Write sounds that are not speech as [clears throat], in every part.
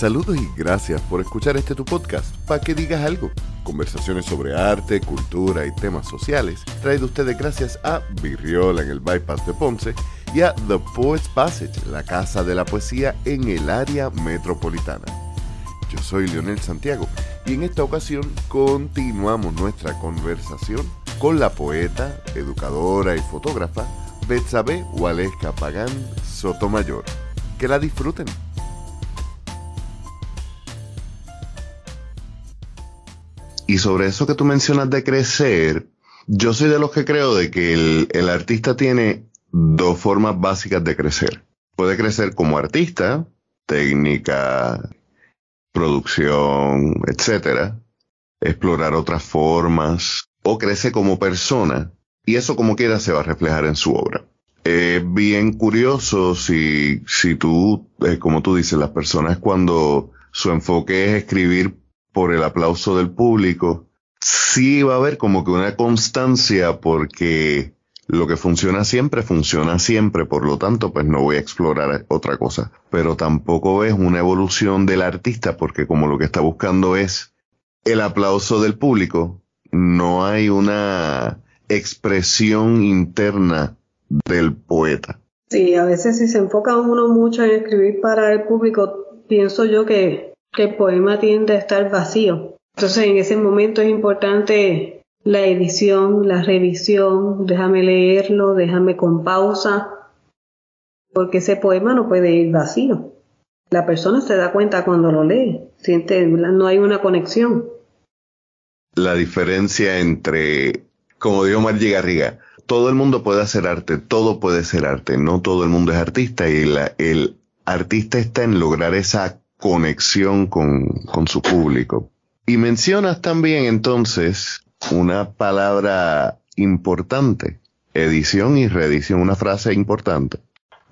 Saludos y gracias por escuchar este tu podcast, para que digas algo. Conversaciones sobre arte, cultura y temas sociales, traído ustedes gracias a Virriola en el Bypass de Ponce y a The Poets Passage, la casa de la poesía en el área metropolitana. Yo soy Leonel Santiago y en esta ocasión continuamos nuestra conversación con la poeta, educadora y fotógrafa Betsabe Waleska Pagán Sotomayor. Que la disfruten. Y sobre eso que tú mencionas de crecer, yo soy de los que creo de que el, artista tiene dos formas básicas de crecer. Puede crecer como artista, técnica, producción, etcétera, explorar otras formas, o crece como persona, y eso como quiera se va a reflejar en su obra. Es bien curioso si, si tú, eh, como tú dices, las personas cuando su enfoque es escribir por el aplauso del público, sí va a haber como que una constancia porque lo que funciona siempre, funciona siempre, por lo tanto, pues no voy a explorar otra cosa. Pero tampoco es una evolución del artista, porque como lo que está buscando es el aplauso del público, no hay una expresión interna del poeta. Sí, a veces si se enfoca uno mucho en escribir para el público, pienso yo que, el poema tiende a estar vacío. Entonces en ese momento es importante la edición, la revisión, déjame leerlo, déjame con pausa, porque ese poema no puede ir vacío. La persona se da cuenta cuando lo lee, siente, no hay una conexión. La diferencia entre, como dijo Margie Garriga, todo el mundo puede hacer arte, todo puede ser arte, no todo el mundo es artista y el artista está en lograr esa conexión con, con su público. Y mencionas también entonces una palabra importante, edición y reedición, una frase importante.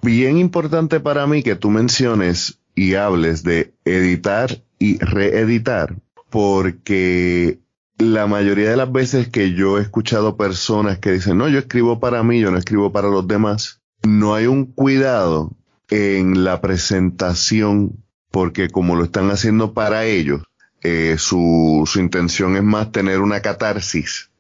Bien importante para mí que tú menciones y hables de editar y reeditar, porque la mayoría de las veces que yo he escuchado personas que dicen, no, yo escribo para mí, yo no escribo para los demás, no hay un cuidado en la presentación, porque como lo están haciendo para ellos, eh, su, intención es más tener una catarsis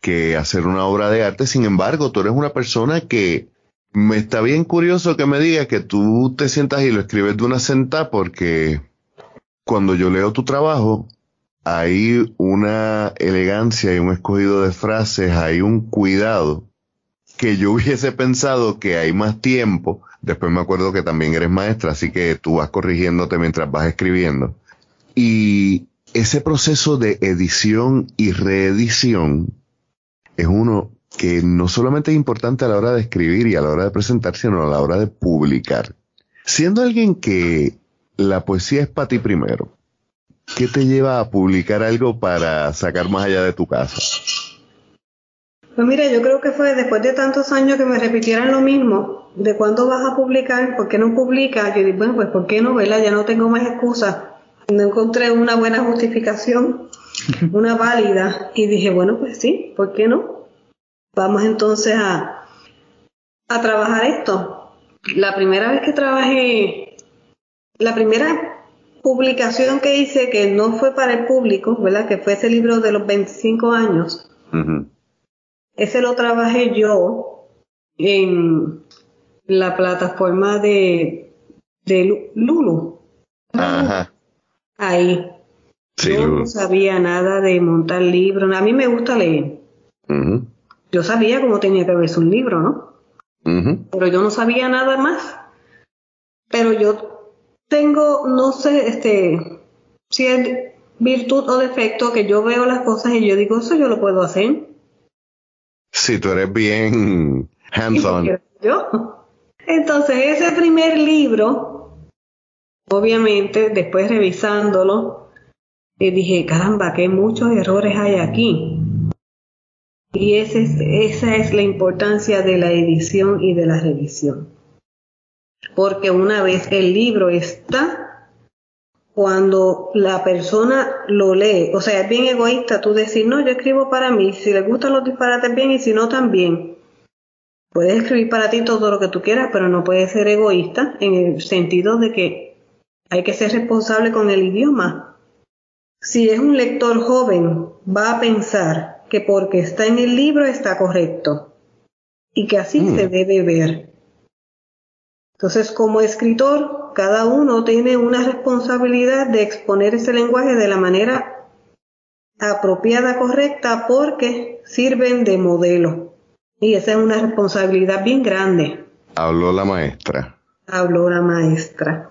que hacer una obra de arte. Sin embargo, tú eres una persona que me está bien curioso que me digas que tú te sientas y lo escribes de una sentada porque cuando yo leo tu trabajo hay una elegancia y un escogido de frases, hay un cuidado que yo hubiese pensado que hay más tiempo. Después me acuerdo que también eres maestra, así que tú vas corrigiéndote mientras vas escribiendo. Y ese proceso de edición y reedición es uno que no solamente es importante a la hora de escribir y a la hora de presentar, sino a la hora de publicar. Siendo alguien que la poesía es para ti primero, ¿qué te lleva a publicar algo para sacar más allá de tu casa? Pues mira, yo creo que fue después de tantos años que me repitieran lo mismo, de cuándo vas a publicar, por qué no publicas, yo dije, bueno, pues ¿por qué no, verdad? Ya no tengo más excusas no encontré una buena justificación, [laughs] una válida, y dije, bueno, pues sí, ¿por qué no? Vamos entonces a, a trabajar esto. La primera vez que trabajé, la primera publicación que hice que no fue para el público, ¿verdad? Que fue ese libro de los 25 años. Ese lo trabajé yo en la plataforma de, de Lulu. Ajá ahí. yo no sabía nada de montar libros. A mí me gusta leer. Yo sabía cómo tenía que verse un libro, ¿no? Pero yo no sabía nada más. Pero yo tengo, no sé, este, si es virtud o defecto que yo veo las cosas y yo digo, eso yo lo puedo hacer. Si tú eres bien hands-on. Yo. Entonces, ese primer libro Obviamente, después revisándolo, le dije, caramba, que muchos errores hay aquí. Y esa es la importancia de la edición y de la revisión. Porque una vez el libro está, cuando la persona lo lee, o sea, es bien egoísta tú decir, no, yo escribo para mí, si le gustan los disparates bien y si no también. Puedes escribir para ti todo lo que tú quieras, pero no puedes ser egoísta en el sentido de que hay que ser responsable con el idioma. Si es un lector joven, va a pensar que porque está en el libro está correcto y que así se mm. debe ver. Entonces, como escritor, cada uno tiene una responsabilidad de exponer ese lenguaje de la manera apropiada, correcta, porque sirven de modelo. Y esa es una responsabilidad bien grande. Habló la maestra. Habló la maestra.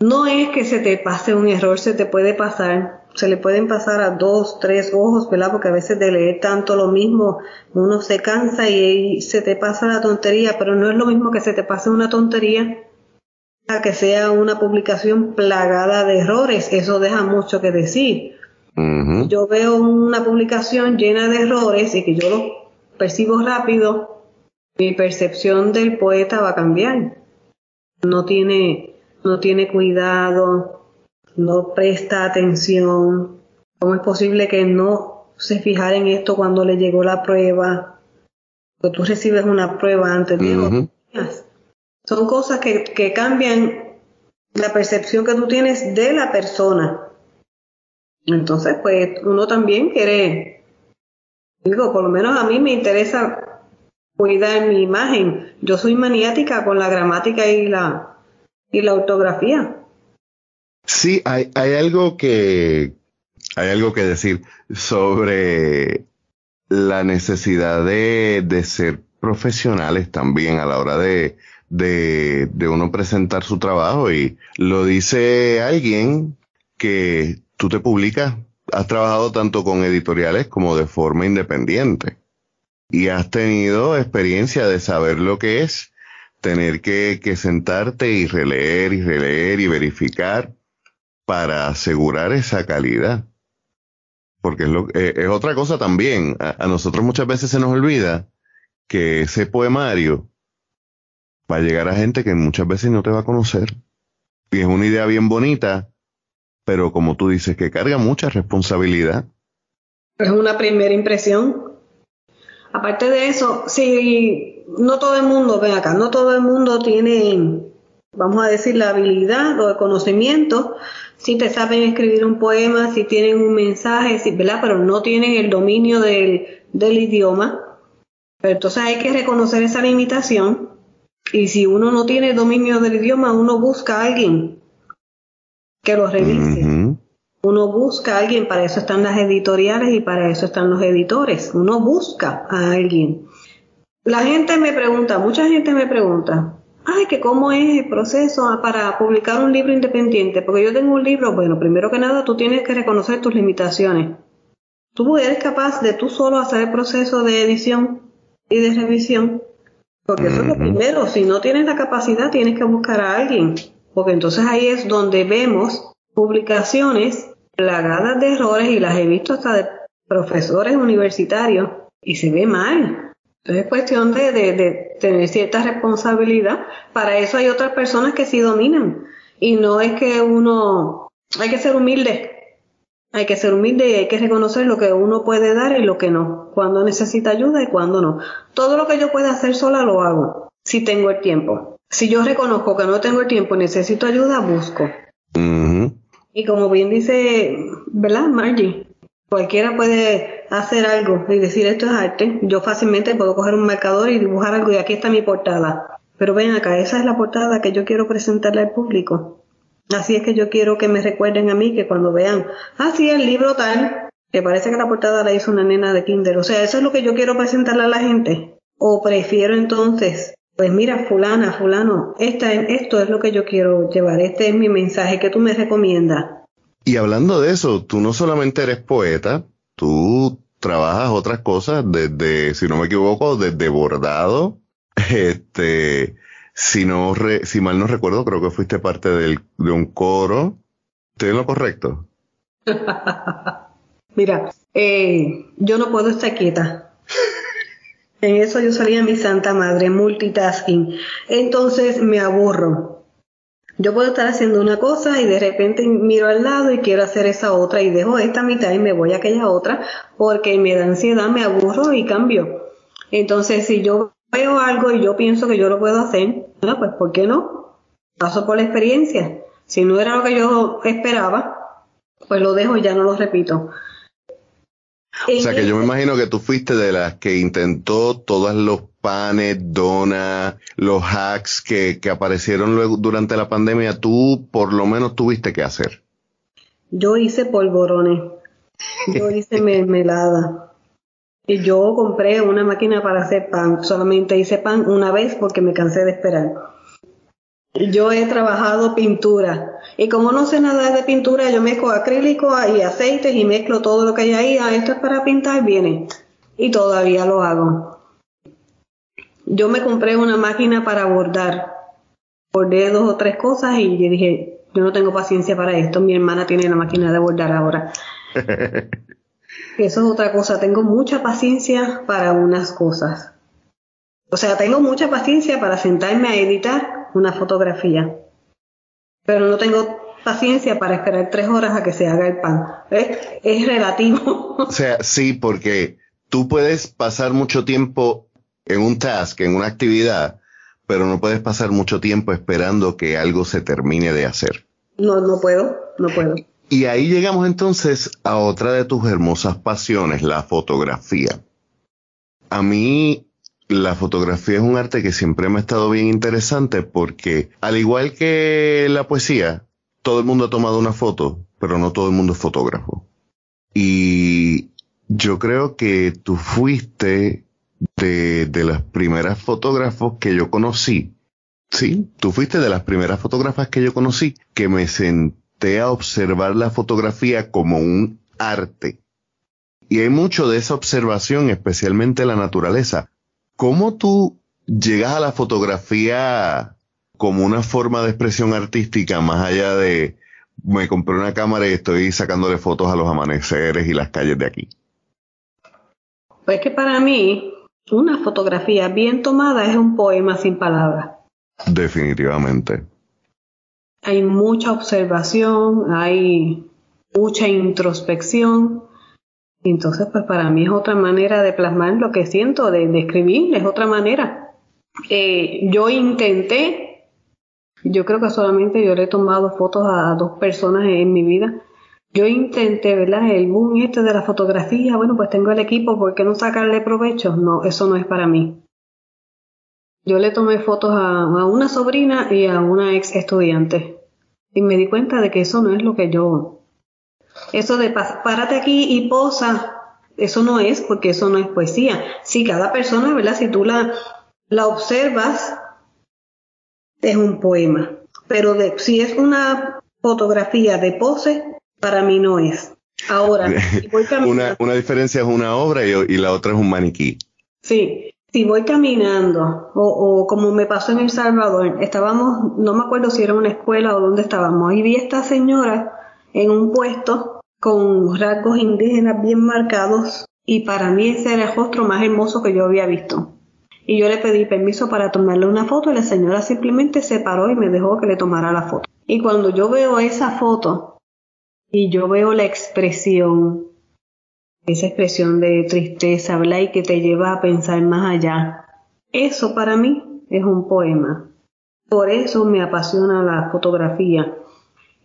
No es que se te pase un error, se te puede pasar, se le pueden pasar a dos, tres ojos, ¿verdad? Porque a veces de leer tanto lo mismo, uno se cansa y, se te pasa la tontería, pero no es lo mismo que se te pase una tontería a que sea una publicación plagada de errores, eso deja mucho que decir. Yo veo una publicación llena de errores y que yo lo percibo rápido, mi percepción del poeta va a cambiar. No tiene no tiene cuidado, no presta atención. ¿Cómo es posible que no se fijara en esto cuando le llegó la prueba? Que tú recibes una prueba antes de Son cosas que, que cambian la percepción que tú tienes de la persona. Entonces, pues uno también quiere, digo, por lo menos a mí me interesa cuidar mi imagen. Yo soy maniática con la gramática y la y la ortografía. Sí, hay, hay algo que hay algo que decir sobre la necesidad de, de ser profesionales también a la hora de, de, de, uno presentar su trabajo. Y lo dice alguien que tú te publicas, has trabajado tanto con editoriales como de forma independiente. Y has tenido experiencia de saber lo que es tener que, sentarte y releer y releer y verificar para asegurar esa calidad. Porque es, lo, eh, es otra cosa también. A, nosotros muchas veces se nos olvida que ese poemario va a llegar a gente que muchas veces no te va a conocer. Y es una idea bien bonita, pero como tú dices, que carga mucha responsabilidad. Es una primera impresión. Aparte de eso, si no todo el mundo, ven acá, no todo el mundo tiene, vamos a decir, la habilidad o el conocimiento, si te saben escribir un poema, si tienen un mensaje, si, ¿verdad? Pero no tienen el dominio del, del idioma. Pero entonces hay que reconocer esa limitación y si uno no tiene dominio del idioma, uno busca a alguien que lo revise. Uno busca a alguien, para eso están las editoriales y para eso están los editores. Uno busca a alguien. La gente me pregunta, mucha gente me pregunta, ay, que cómo es el proceso para publicar un libro independiente, porque yo tengo un libro, bueno, primero que nada tú tienes que reconocer tus limitaciones. Tú eres capaz de tú solo hacer el proceso de edición y de revisión, porque eso es lo primero, si no tienes la capacidad tienes que buscar a alguien, porque entonces ahí es donde vemos publicaciones plagadas de errores y las he visto hasta de profesores universitarios y se ve mal. Entonces es cuestión de, de, tener cierta responsabilidad. Para eso hay otras personas que sí dominan. Y no es que uno, hay que ser humilde. Hay que ser humilde y hay que reconocer lo que uno puede dar y lo que no. Cuando necesita ayuda y cuando no. Todo lo que yo pueda hacer sola lo hago. Si tengo el tiempo. Si yo reconozco que no tengo el tiempo y necesito ayuda, busco. Y como bien dice, ¿verdad, Margie? Cualquiera puede hacer algo y decir esto es arte. Yo fácilmente puedo coger un marcador y dibujar algo y aquí está mi portada. Pero ven acá, esa es la portada que yo quiero presentarle al público. Así es que yo quiero que me recuerden a mí que cuando vean, ah, sí, el libro tal, que parece que la portada la hizo una nena de Kinder. O sea, eso es lo que yo quiero presentarle a la gente. O prefiero entonces, pues mira, fulana, fulano, esta, esto es lo que yo quiero llevar, este es mi mensaje que tú me recomiendas. Y hablando de eso, tú no solamente eres poeta, tú trabajas otras cosas desde, si no me equivoco, desde bordado. Este, si no, si mal no recuerdo, creo que fuiste parte del, de un coro. ¿Estoy en lo correcto? [laughs] Mira, eh, yo no puedo estar quieta. En eso yo salía mi santa madre, multitasking. Entonces me aburro. Yo puedo estar haciendo una cosa y de repente miro al lado y quiero hacer esa otra y dejo esta mitad y me voy a aquella otra porque me da ansiedad, me aburro y cambio. Entonces, si yo veo algo y yo pienso que yo lo puedo hacer, pues ¿por qué no? Paso por la experiencia. Si no era lo que yo esperaba, pues lo dejo y ya no lo repito. O sea que yo me imagino que tú fuiste de las que intentó todos los panes, donas, los hacks que, que aparecieron luego durante la pandemia, tú por lo menos tuviste que hacer. Yo hice polvorones, yo hice mermelada. [laughs] Y yo compré una máquina para hacer pan. Solamente hice pan una vez porque me cansé de esperar. Yo he trabajado pintura y como no sé nada de pintura, yo mezclo acrílico y aceites y mezclo todo lo que hay ahí. Ah, esto es para pintar, viene. Y todavía lo hago. Yo me compré una máquina para bordar. Bordé dos o tres cosas y yo dije, yo no tengo paciencia para esto. Mi hermana tiene la máquina de bordar ahora. [laughs] Eso es otra cosa. Tengo mucha paciencia para unas cosas. O sea, tengo mucha paciencia para sentarme a editar una fotografía. Pero no tengo paciencia para esperar tres horas a que se haga el pan. Es relativo. O sea, sí, porque tú puedes pasar mucho tiempo en un task, en una actividad, pero no puedes pasar mucho tiempo esperando que algo se termine de hacer. No, no puedo, no puedo. Y ahí llegamos entonces a otra de tus hermosas pasiones, la fotografía. A mí la fotografía es un arte que siempre me ha estado bien interesante porque, al igual que la poesía, todo el mundo ha tomado una foto, pero no todo el mundo es fotógrafo. Y yo creo que tú fuiste de, de las primeras fotógrafos que yo conocí. Sí, tú fuiste de las primeras fotógrafas que yo conocí que me senté a observar la fotografía como un arte. Y hay mucho de esa observación, especialmente la naturaleza. ¿Cómo tú llegas a la fotografía como una forma de expresión artística más allá de me compré una cámara y estoy sacándole fotos a los amaneceres y las calles de aquí? Pues que para mí una fotografía bien tomada es un poema sin palabras. Definitivamente. Hay mucha observación, hay mucha introspección entonces, pues para mí es otra manera de plasmar lo que siento, de, escribir, es otra manera. Eh, yo intenté, yo creo que solamente yo le he tomado fotos a dos personas en mi vida. Yo intenté, ¿verdad? El boom este de la fotografía, bueno, pues tengo el equipo, ¿por qué no sacarle provecho? No, eso no es para mí. Yo le tomé fotos a, una sobrina y a una ex estudiante y me di cuenta de que eso no es lo que yo, eso de párate aquí y posa, eso no es, porque eso no es poesía. Sí, cada persona, ¿verdad? Si tú la, la observas, es un poema. Pero de, si es una fotografía de pose, para mí no es. Ahora, [laughs] si voy una, una diferencia es una obra y, y, la otra es un maniquí. Sí, si voy caminando, o, o, como me pasó en El Salvador, estábamos, no me acuerdo si era una escuela o dónde estábamos, y vi a esta señora en un puesto con rasgos indígenas bien marcados y para mí ese era el rostro más hermoso que yo había visto. Y yo le pedí permiso para tomarle una foto y la señora simplemente se paró y me dejó que le tomara la foto. Y cuando yo veo esa foto y yo veo la expresión, esa expresión de tristeza, ¿verdad? Y que te lleva a pensar más allá, eso para mí es un poema. Por eso me apasiona la fotografía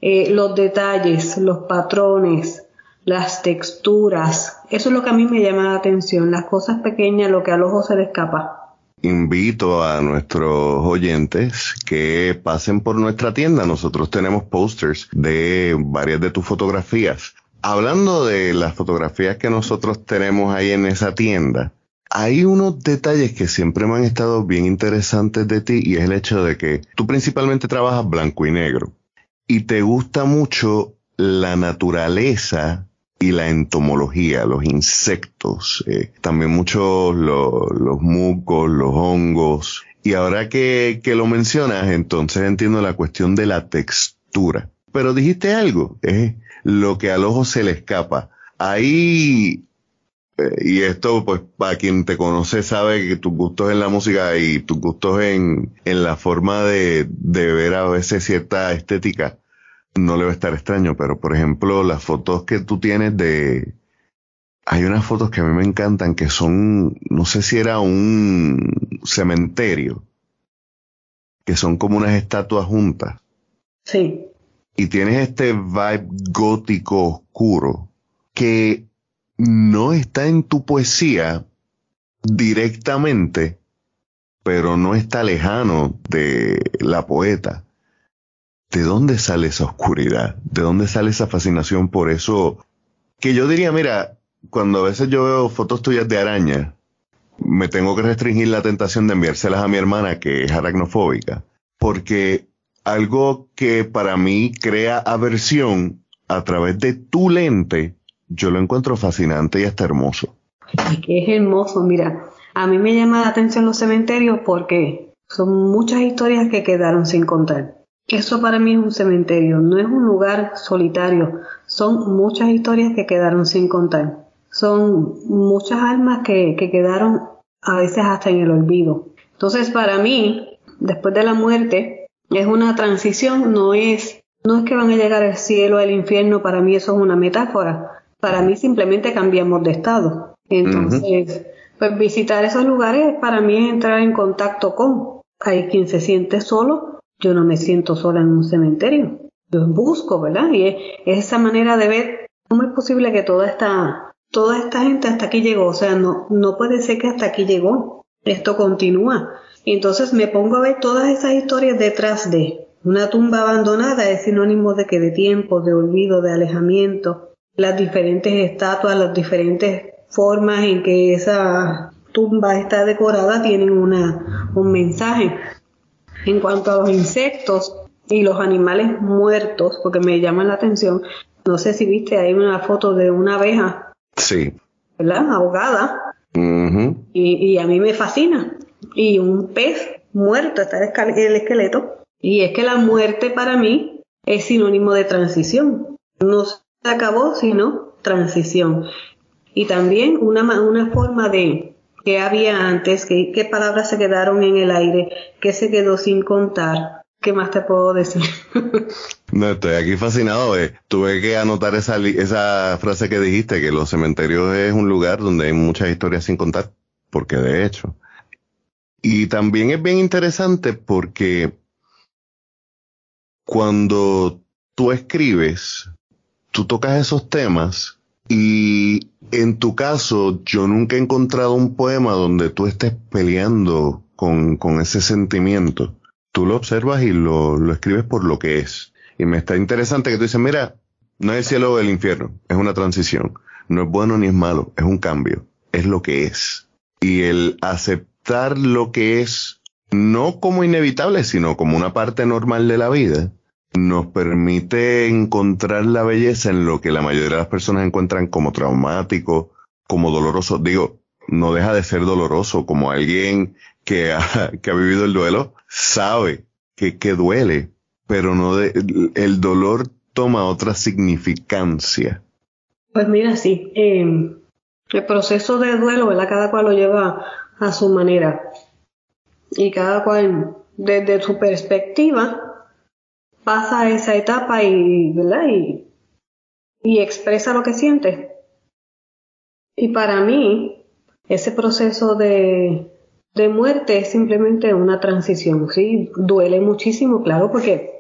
eh, los detalles, los patrones, las texturas. Eso es lo que a mí me llama la atención, las cosas pequeñas, lo que al ojo se le escapa. Invito a nuestros oyentes que pasen por nuestra tienda. Nosotros tenemos posters de varias de tus fotografías. Hablando de las fotografías que nosotros tenemos ahí en esa tienda, hay unos detalles que siempre me han estado bien interesantes de ti y es el hecho de que tú principalmente trabajas blanco y negro y te gusta mucho la naturaleza y la entomología, los insectos, eh, también mucho los musgos, los hongos. Y ahora que, que, lo mencionas, entonces entiendo la cuestión de la textura. Pero dijiste algo, es lo que al ojo se le escapa. Ahí, eh, y esto pues para quien te conoce sabe que tus gustos en la música y tus gustos en, en la forma de, de ver a veces cierta estética, no le va a estar extraño, pero por ejemplo, las fotos que tú tienes de... Hay unas fotos que a mí me encantan que son, no sé si era un cementerio, que son como unas estatuas juntas. Sí. y tienes este vibe gótico oscuro que no está en tu poesía directamente, pero no está lejano de la poeta. ¿De dónde sale esa oscuridad? ¿De dónde sale esa fascinación por eso? Que yo diría, mira, cuando a veces yo veo fotos tuyas de araña, me tengo que restringir la tentación de enviárselas a mi hermana que es aracnofóbica, porque algo que para mí crea aversión a través de tu lente, yo lo encuentro fascinante y hasta hermoso. Que es hermoso, mira, a mí me llama la atención los cementerios porque son muchas historias que quedaron sin contar. Eso para mí es un cementerio, no es un lugar solitario, son muchas historias que quedaron sin contar. Son muchas almas que, que quedaron a veces hasta en el olvido. Entonces para mí, después de la muerte, es una transición, no es, no es que van a llegar al cielo, al infierno, para mí eso es una metáfora. Para mí simplemente cambiamos de estado. Entonces, pues visitar esos lugares para mí es entrar en contacto con. Hay quien se siente solo, yo no me siento sola en un cementerio. Yo busco, ¿verdad? Y es, esa manera de ver cómo es posible que toda esta, toda esta gente hasta aquí llegó. O sea, no, no puede ser que hasta aquí llegó. Esto continúa. Y entonces me pongo a ver todas esas historias detrás de una tumba abandonada es sinónimo de que de tiempo, de olvido, de alejamiento, las diferentes estatuas, las diferentes formas en que esa tumba está decorada tienen una, un mensaje. En cuanto a los insectos y los animales muertos, porque me llaman la atención, no sé si viste ahí una foto de una abeja. Sí. ¿Verdad? Ahogada. y, y, a mí me fascina. Y un pez muerto, está el esqueleto. Y es que la muerte para mí es sinónimo de transición. No se acabó, sino transición. Y también una, una forma de que había antes, qué palabras se quedaron en el aire, qué se quedó sin contar. ¿Qué más te puedo decir? [laughs] no, estoy aquí fascinado. Eh. Tuve que anotar esa, esa frase que dijiste, que los cementerios es un lugar donde hay muchas historias sin contar, porque de hecho. Y también es bien interesante porque cuando tú escribes, tú tocas esos temas y en tu caso, yo nunca he encontrado un poema donde tú estés peleando con, con ese sentimiento. Tú lo observas y lo, lo escribes por lo que es. Y me está interesante que tú dices, mira, no es el cielo o el infierno, es una transición. No es bueno ni es malo, es un cambio. Es lo que es. Y el aceptar lo que es, no como inevitable, sino como una parte normal de la vida, nos permite encontrar la belleza en lo que la mayoría de las personas encuentran como traumático, como doloroso. Digo, no deja de ser doloroso, como alguien [laughs] que ha, vivido el duelo sabe que, que duele, pero no de, el dolor toma otra significancia. Pues mira, sí, eh, el proceso de duelo, ¿verdad? Cada cual lo lleva a su manera y cada cual desde su perspectiva pasa esa etapa y, ¿verdad? Y, y expresa lo que siente. Y para mí, ese proceso de, de muerte es simplemente una transición, ¿sí? Duele muchísimo, claro, porque,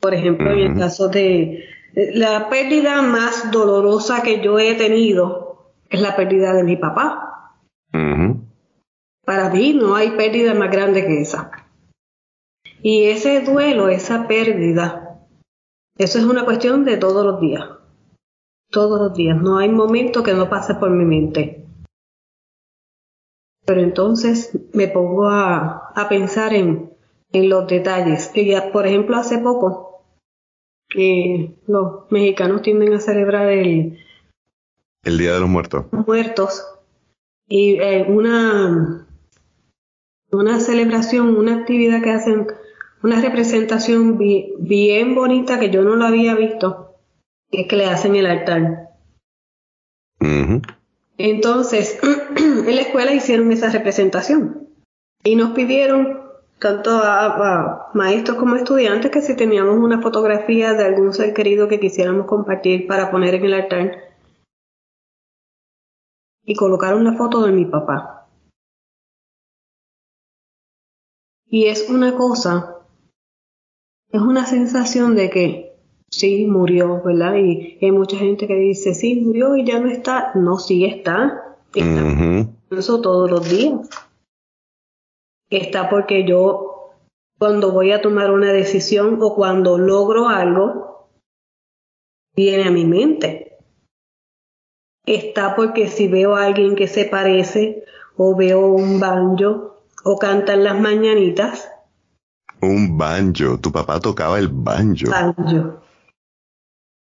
por ejemplo, en el caso de la pérdida más dolorosa que yo he tenido es la pérdida de mi papá. Para mí no hay pérdida más grande que esa. Y ese duelo, esa pérdida, eso es una cuestión de todos los días. Todos los días. No hay momento que no pase por mi mente. Pero entonces me pongo a, a pensar en, en, los detalles. Que ya, por ejemplo, hace poco, eh, los mexicanos tienden a celebrar el, el Día de los Muertos. Muertos. Y eh, una, una celebración, una actividad que hacen una representación bien, bonita que yo no lo había visto, que es que le hacen el altar. Entonces, [clears throat] en la escuela hicieron esa representación y nos pidieron, tanto a, maestros como estudiantes, que si teníamos una fotografía de algún ser querido que quisiéramos compartir para poner en el altar. Y colocaron la foto de mi papá. Y es una cosa es una sensación de que sí, murió, ¿verdad? Y hay mucha gente que dice, sí, murió y ya no está. No, sí está. Está. Eso todos los días. Está porque yo, cuando voy a tomar una decisión o cuando logro algo, viene a mi mente. Está porque si veo a alguien que se parece o veo un banjo o cantan las mañanitas. Un banjo, tu papá tocaba el banjo. Banjo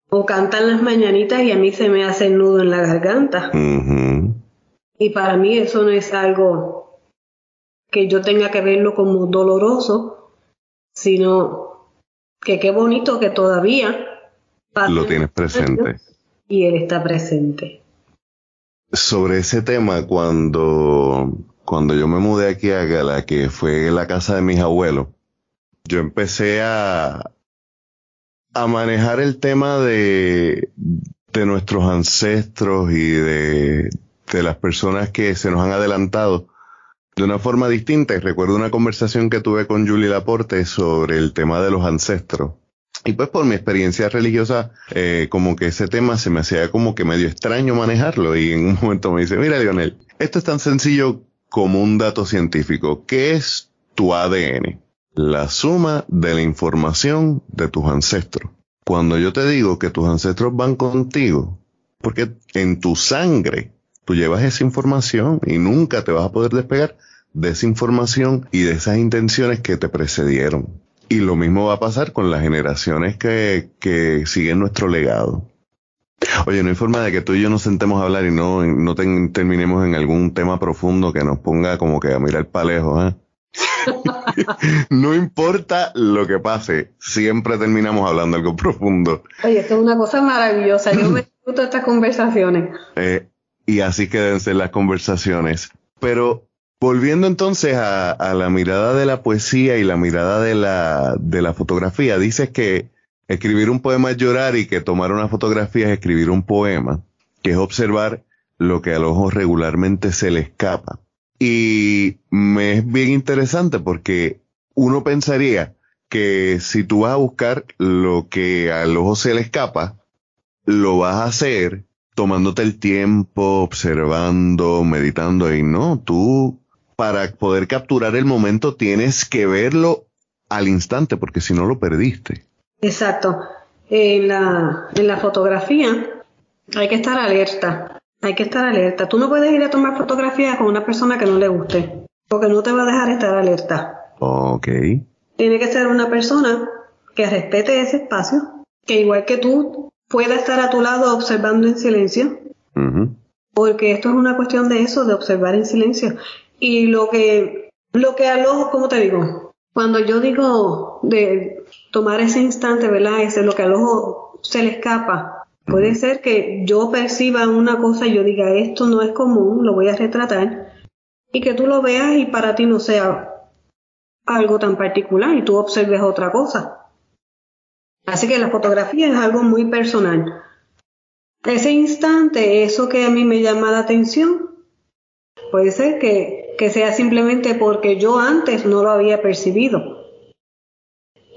o cantan las mañanitas y a mí se me hace el nudo en la garganta. Y para mí eso no es algo que yo tenga que verlo como doloroso, sino que qué bonito que todavía lo tienes presente. Y él está presente. Sobre ese tema, cuando, cuando yo me mudé aquí a Gala, que fue la casa de mis abuelos, yo empecé a, a manejar el tema de, de nuestros ancestros y de, de las personas que se nos han adelantado de una forma distinta. Y recuerdo una conversación que tuve con Julie Laporte sobre el tema de los ancestros. Y pues por mi experiencia religiosa, eh, como que ese tema se me hacía como que medio extraño manejarlo. Y en un [laughs] momento me dice, mira Lionel, esto es tan sencillo como un dato científico. ¿Qué es tu ADN? La suma de la información de tus ancestros. Cuando yo te digo que tus ancestros van contigo, porque en tu sangre tú llevas esa información y nunca te vas a poder despegar de esa información y de esas intenciones que te precedieron. Y lo mismo va a pasar con las generaciones que, que siguen nuestro legado. Oye, no hay forma de que tú y yo nos sentemos a hablar y no, no terminemos en algún tema profundo que nos ponga como que a mirar para lejos, ¿eh? [laughs] no importa lo que pase, siempre terminamos hablando algo profundo. Oye, esto es una cosa maravillosa. Yo me [laughs] disfruto estas conversaciones. Eh, y así queden ser las conversaciones. Pero volviendo entonces a, a, la mirada de la poesía y la mirada de la, de la fotografía, dices que escribir un poema es llorar y que tomar una fotografía es escribir un poema, que es observar lo que al ojo regularmente se le escapa. Y me es bien interesante porque uno pensaría que si tú vas a buscar lo que al ojo se le escapa, lo vas a hacer tomándote el tiempo, observando, meditando y no, tú para poder capturar el momento tienes que verlo al instante porque si no lo perdiste. Exacto. En la, en la fotografía hay que estar alerta. Hay que estar alerta. Tú no puedes ir a tomar fotografías con una persona que no le guste, porque no te va a dejar estar alerta. Ok. Tiene que ser una persona que respete ese espacio, que igual que tú pueda estar a tu lado observando en silencio, porque esto es una cuestión de eso, de observar en silencio. Y lo que, lo que al ojo, ¿cómo te digo? Cuando yo digo de tomar ese instante, ¿verdad? Ese es lo que al ojo se le escapa Puede ser que yo perciba una cosa y yo diga, esto no es común, lo voy a retratar, y que tú lo veas y para ti no sea algo tan particular y tú observes otra cosa. Así que la fotografía es algo muy personal. Ese instante, eso que a mí me llama la atención, puede ser que, que sea simplemente porque yo antes no lo había percibido.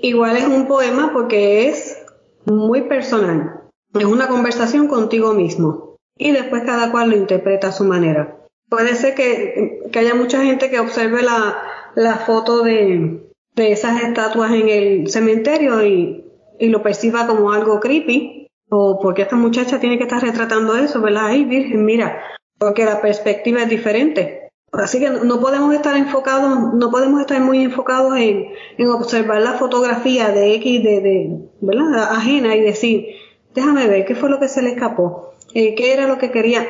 Igual es un poema porque es muy personal. Es una conversación contigo mismo y después cada cual lo interpreta a su manera. Puede ser que, haya mucha gente que observe la, la foto de, de, esas estatuas en el cementerio y, y, lo perciba como algo creepy o porque esta muchacha tiene que estar retratando eso, ¿verdad? Ay, virgen, mira, porque la perspectiva es diferente. Así que no podemos estar enfocados, no podemos estar muy enfocados en, en observar la fotografía de X, de, de, ¿verdad? Ajena y decir, Déjame ver, ¿qué fue lo que se le escapó? Eh, ¿Qué era lo que quería?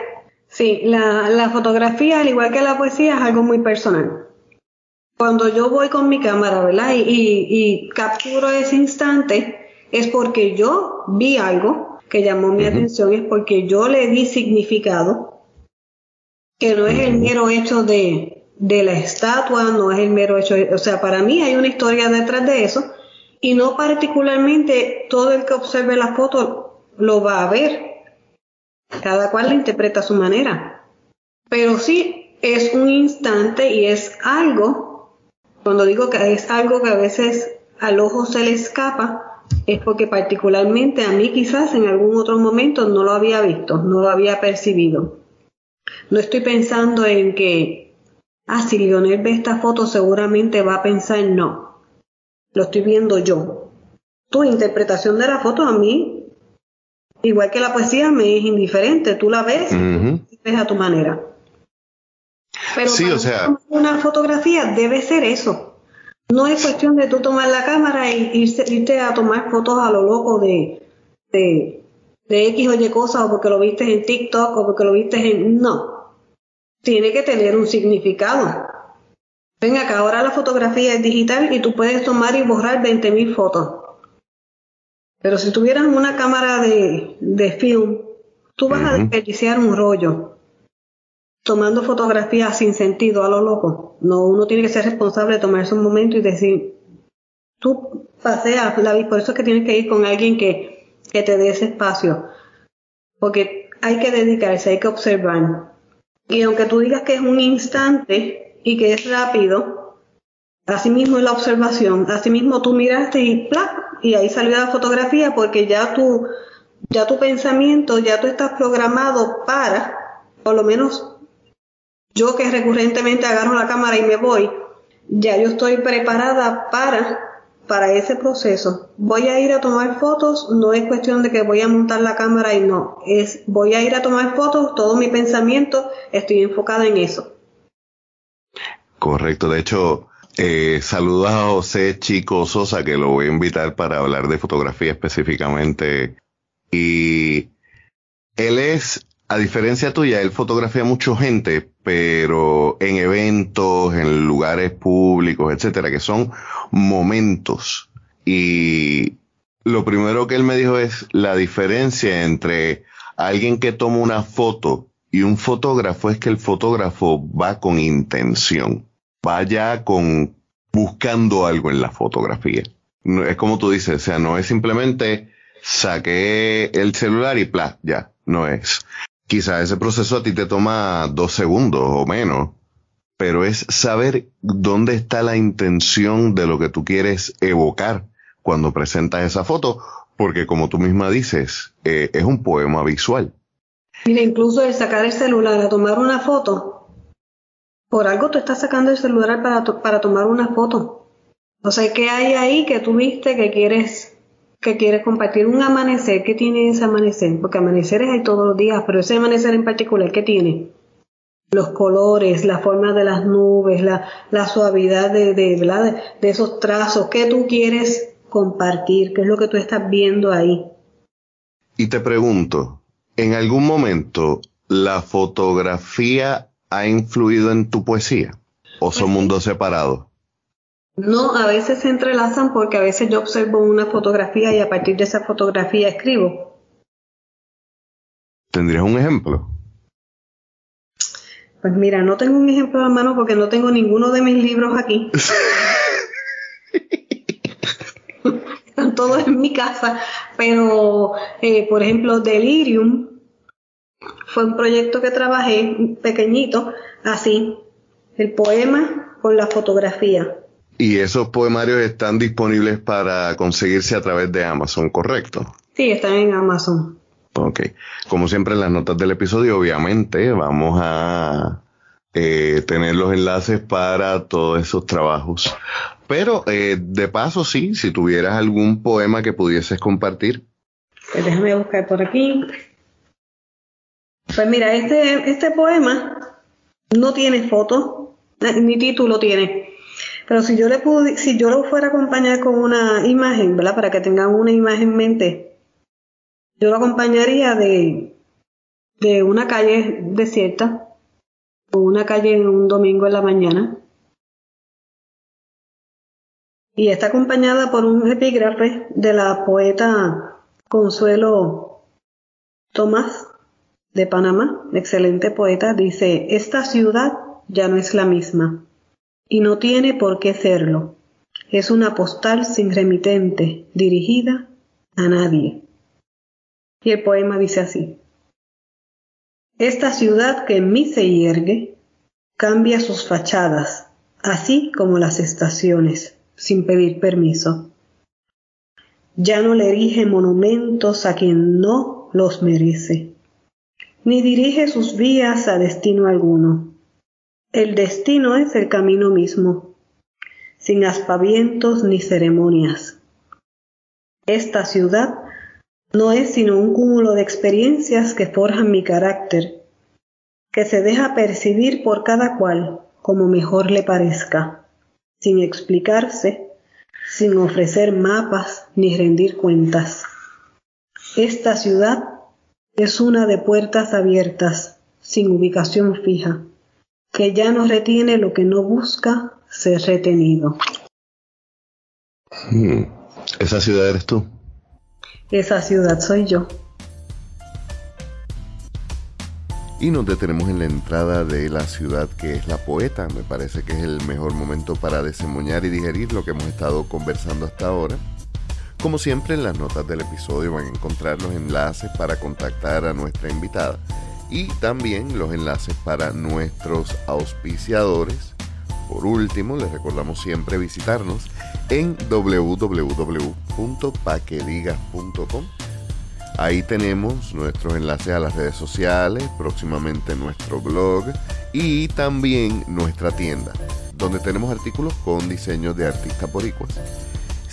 Sí, la, la fotografía, al igual que la poesía, es algo muy personal. Cuando yo voy con mi cámara, ¿verdad? Y, y, capturo ese instante, es porque yo vi algo que llamó mi atención, es porque yo le di significado, que no es el mero hecho de, de la estatua, no es el mero hecho, o sea, para mí hay una historia detrás de eso, y no particularmente todo el que observe la foto lo va a ver. Cada cual la interpreta a su manera. Pero sí es un instante y es algo, cuando digo que es algo que a veces al ojo se le escapa, es porque particularmente a mí quizás en algún otro momento no lo había visto, no lo había percibido. No estoy pensando en que, ah, si Lionel ve esta foto seguramente va a pensar no. Lo estoy viendo yo. Tu interpretación de la foto a mí, igual que la poesía, me es indiferente. Tú la ves, y ves a tu manera. Pero sí, o sea, una fotografía debe ser eso no es cuestión de tú tomar la cámara y irte, a tomar fotos a lo loco de, de, de X o Y cosas o porque lo viste en TikTok o porque lo viste en... No. Tiene que tener un significado. Venga, acá ahora la fotografía es digital y tú puedes tomar y borrar 20.000 fotos. Pero si tuvieras una cámara de, de film, tú vas a desperdiciar un rollo tomando fotografías sin sentido a lo loco. No, uno tiene que ser responsable de tomarse un momento y decir, tú paseas la vida, por eso es que tienes que ir con alguien que, que te dé ese espacio. Porque hay que dedicarse, hay que observar. Y aunque tú digas que es un instante y que es rápido, así mismo es la observación, así mismo tú miraste y ¡plá! y ahí salió la fotografía porque ya tu, ya tu pensamiento, ya tú estás programado para, por lo menos yo que recurrentemente agarro la cámara y me voy, ya yo estoy preparada para, para ese proceso. Voy a ir a tomar fotos, no es cuestión de que voy a montar la cámara y no, es voy a ir a tomar fotos, todo mi pensamiento, estoy enfocada en eso. Correcto, de hecho, eh, saludos a José Chico Sosa, que lo voy a invitar para hablar de fotografía específicamente. Y él es a diferencia tuya, él fotografía mucha gente, pero en eventos, en lugares públicos, etcétera, que son momentos. Y lo primero que él me dijo es la diferencia entre alguien que toma una foto y un fotógrafo es que el fotógrafo va con intención, vaya con buscando algo en la fotografía. es como tú dices, o sea, no es simplemente saqué el celular y pla, ya, no es quizá ese proceso a ti te toma dos segundos o menos, pero es saber dónde está la intención de lo que tú quieres evocar cuando presentas esa foto, porque como tú misma dices, eh, es un poema visual. Mira, incluso el sacar el celular a tomar una foto, por algo tú estás sacando el celular para, para tomar una foto. O sea, ¿qué hay ahí que tú viste que quieres que quieres compartir un amanecer, ¿qué tiene ese amanecer? Porque amaneceres hay todos los días, pero ese amanecer en particular, ¿qué tiene? Los colores, la forma de las nubes, la, la suavidad de, de, de, esos trazos, ¿qué tú quieres compartir? ¿Qué es lo que tú estás viendo ahí? Y te pregunto, ¿en algún momento la fotografía ha influido en tu poesía? ¿O son pues mundos separados? No, a veces se entrelazan porque a veces yo observo una fotografía y a partir de esa fotografía escribo. ¿Tendrías un ejemplo? Pues mira, no tengo un ejemplo a mano porque no tengo ninguno de mis libros aquí. [laughs] Están todos en mi casa, pero eh, por ejemplo, Delirium fue un proyecto que trabajé pequeñito, así, el poema con la fotografía. Y esos poemarios están disponibles para conseguirse a través de Amazon, ¿correcto? Sí, están en Amazon. Ok. Como siempre en las notas del episodio, obviamente vamos a eh, tener los enlaces para todos esos trabajos. Pero eh, de paso, sí, si tuvieras algún poema que pudieses compartir. Pues déjame buscar por aquí. Pues mira, este, este poema no tiene foto, eh, ni título tiene. Pero si yo le pude, si yo lo fuera a acompañar con una imagen, ¿verdad? Para que tengan una imagen en mente, yo lo acompañaría de, de una calle desierta, o una calle en un domingo en la mañana. Y está acompañada por un epígrafe de la poeta Consuelo Tomás de Panamá, excelente poeta, dice, esta ciudad ya no es la misma y no tiene por qué serlo. Es una postal sin remitente, dirigida a nadie. Y el poema dice así. Esta ciudad que en mí se hiergue, cambia sus fachadas, así como las estaciones, sin pedir permiso. ya no le erige monumentos a quien no los merece, ni dirige sus vías a destino alguno. El destino es el camino mismo, sin aspavientos ni ceremonias. Esta ciudad no es sino un cúmulo de experiencias que forjan mi carácter, que se deja percibir por cada cual como mejor le parezca, sin explicarse, sin ofrecer mapas ni rendir cuentas. Esta ciudad es una de puertas abiertas, sin ubicación fija, que ya no retiene lo que no busca ser retenido. Hmm. ¿Esa ciudad eres tú? Esa ciudad soy yo. Y nos detenemos en la entrada de la ciudad que es la poeta. Me parece que es el mejor momento para desemboñar y digerir lo que hemos estado conversando hasta ahora. Como siempre, en las notas del episodio van a encontrar los enlaces para contactar a nuestra invitada y también los enlaces para nuestros auspiciadores. Por último, les recordamos siempre visitarnos en www.paquedigas.com Ahí tenemos nuestros enlaces a las redes sociales, próximamente nuestro blog y también nuestra tienda, donde tenemos artículos con diseños de artistas boricuas.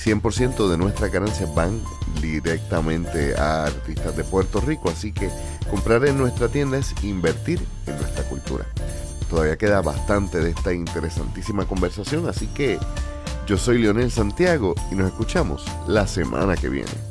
100% de nuestras ganancias van directamente a artistas de Puerto Rico, así que comprar en nuestra tienda es invertir en nuestra cultura. Todavía queda bastante de esta interesantísima conversación, así que yo soy Leonel Santiago y nos escuchamos la semana que viene.